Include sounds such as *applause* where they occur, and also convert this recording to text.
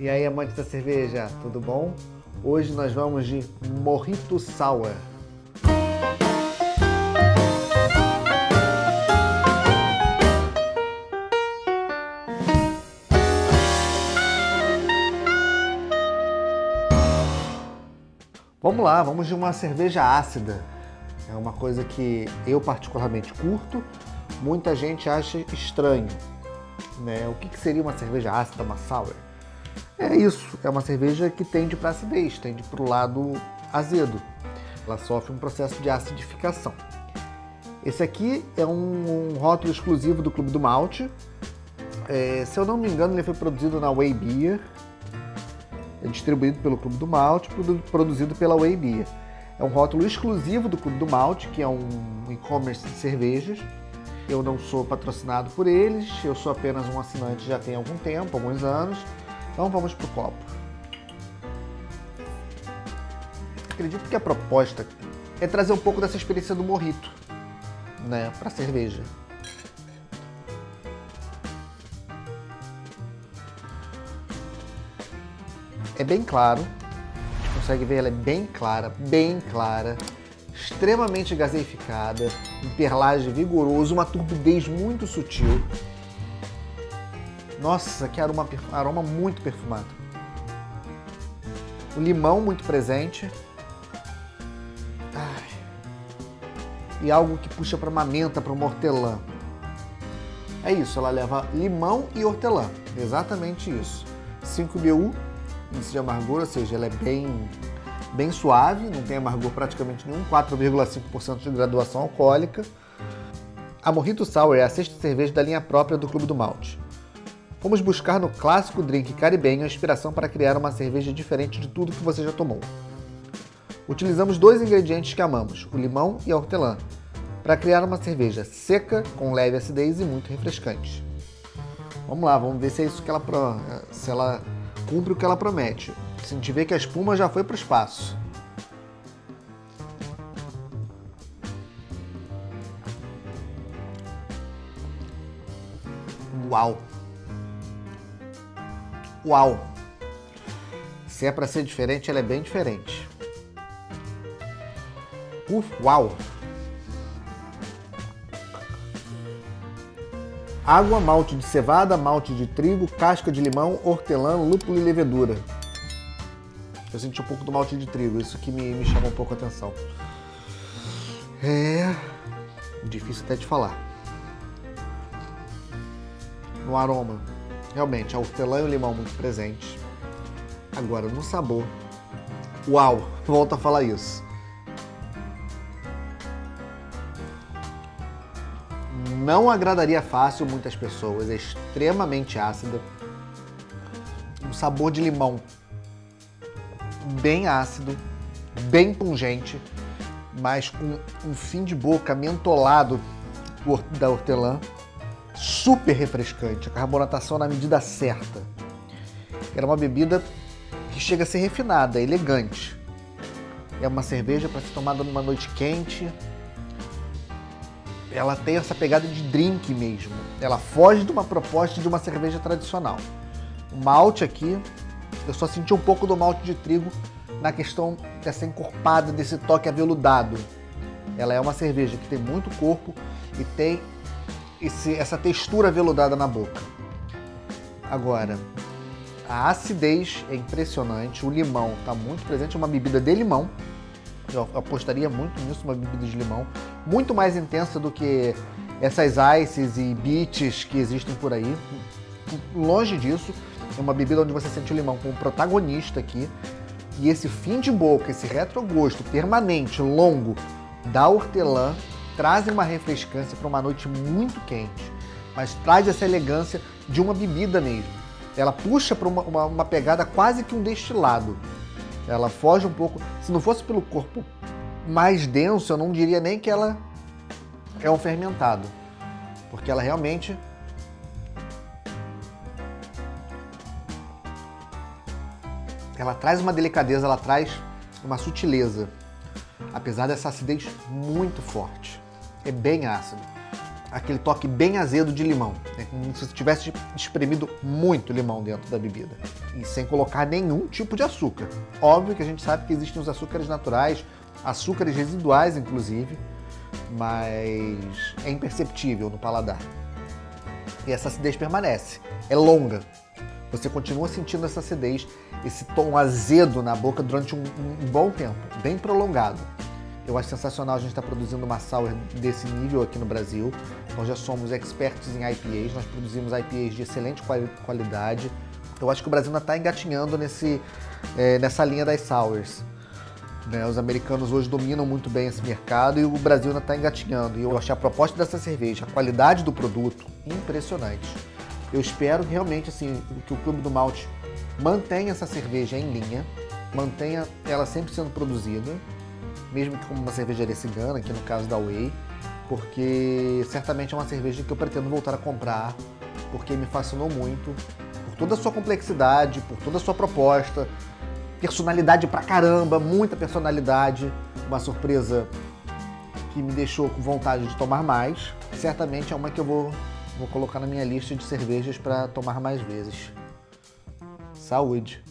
E aí, amantes da cerveja, tudo bom? Hoje nós vamos de Morrito Sour. Vamos lá, vamos de uma cerveja ácida. É uma coisa que eu particularmente curto, muita gente acha estranho. Né? O que, que seria uma cerveja ácida, uma sour? É isso, é uma cerveja que tende para acidez, tende para o lado azedo. Ela sofre um processo de acidificação. Esse aqui é um, um rótulo exclusivo do Clube do Malte. É, se eu não me engano, ele foi produzido na Way Beer, é distribuído pelo Clube do Malte, produzido pela Way Beer. É um rótulo exclusivo do Clube do Malte, que é um e-commerce de cervejas. Eu não sou patrocinado por eles, eu sou apenas um assinante já tem algum tempo, alguns anos. Então vamos pro copo. Acredito que a proposta é trazer um pouco dessa experiência do morrito, né, para cerveja. é bem claro. A gente consegue ver, ela é bem clara, bem clara, extremamente gaseificada, um perlage vigoroso, uma turbidez muito sutil. Nossa, que aroma, aroma muito perfumado. O limão muito presente. Ai. E algo que puxa para uma menta, para uma hortelã. É isso, ela leva limão e hortelã. Exatamente isso. 5 BU índice de amargor, ou seja, ela é bem, bem suave, não tem amargor praticamente nenhum, 4,5% de graduação alcoólica. A Morrito Sour é a sexta cerveja da linha própria do Clube do Malte. Fomos buscar no clássico drink caribenho a inspiração para criar uma cerveja diferente de tudo que você já tomou. Utilizamos dois ingredientes que amamos, o limão e a hortelã, para criar uma cerveja seca, com leve acidez e muito refrescante. Vamos lá, vamos ver se é isso que ela, se ela cumpre o que ela promete. Se a gente vê que a espuma já foi para o espaço. Uau! Uau! Se é para ser diferente, ela é bem diferente. Uf, uau! água, malte de cevada, malte de trigo, casca de limão, hortelã, lúpulo e levedura. Eu senti um pouco do malte de trigo, isso que me, me chama um pouco a atenção. É difícil até de falar. No aroma, realmente, a hortelã e o limão muito presentes. Agora, no sabor, uau, *laughs* volta a falar isso. não agradaria fácil muitas pessoas, é extremamente ácida. Um sabor de limão bem ácido, bem pungente, mas com um fim de boca mentolado da hortelã, super refrescante, a carbonatação na medida certa. Era uma bebida que chega a ser refinada, elegante. É uma cerveja para ser tomada numa noite quente, ela tem essa pegada de drink mesmo. Ela foge de uma proposta de uma cerveja tradicional. O malte aqui, eu só senti um pouco do malte de trigo na questão dessa encorpada, desse toque aveludado. Ela é uma cerveja que tem muito corpo e tem esse, essa textura aveludada na boca. Agora, a acidez é impressionante, o limão está muito presente, é uma bebida de limão, eu apostaria muito nisso, uma bebida de limão. Muito mais intensa do que essas ices e beats que existem por aí. Longe disso, é uma bebida onde você sente o limão como protagonista aqui. E esse fim de boca, esse retrogosto permanente, longo da hortelã, trazem uma refrescância para uma noite muito quente, mas traz essa elegância de uma bebida mesmo. Ela puxa para uma, uma, uma pegada quase que um destilado. Ela foge um pouco. Se não fosse pelo corpo mais denso, eu não diria nem que ela é um fermentado. Porque ela realmente ela traz uma delicadeza, ela traz uma sutileza, apesar dessa acidez muito forte. É bem ácido. Aquele toque bem azedo de limão. É como se tivesse espremido muito limão dentro da bebida. E sem colocar nenhum tipo de açúcar. Óbvio que a gente sabe que existem os açúcares naturais, açúcares residuais, inclusive, mas é imperceptível no paladar. E essa acidez permanece. É longa. Você continua sentindo essa acidez, esse tom azedo na boca durante um, um bom tempo, bem prolongado. Eu acho sensacional a gente estar tá produzindo uma sour desse nível aqui no Brasil. Nós já somos expertos em IPAs, nós produzimos IPAs de excelente qualidade. Eu acho que o Brasil ainda está engatinhando nesse, é, nessa linha das sours. Né? Os americanos hoje dominam muito bem esse mercado e o Brasil ainda está engatinhando. E eu achei a proposta dessa cerveja, a qualidade do produto, impressionante. Eu espero realmente assim, que o Clube do Malte mantenha essa cerveja em linha, mantenha ela sempre sendo produzida, mesmo que como uma cervejaria cigana, aqui no caso da Way, porque certamente é uma cerveja que eu pretendo voltar a comprar, porque me fascinou muito, por toda a sua complexidade, por toda a sua proposta, personalidade pra caramba, muita personalidade, uma surpresa que me deixou com vontade de tomar mais. Certamente é uma que eu vou, vou colocar na minha lista de cervejas para tomar mais vezes. Saúde!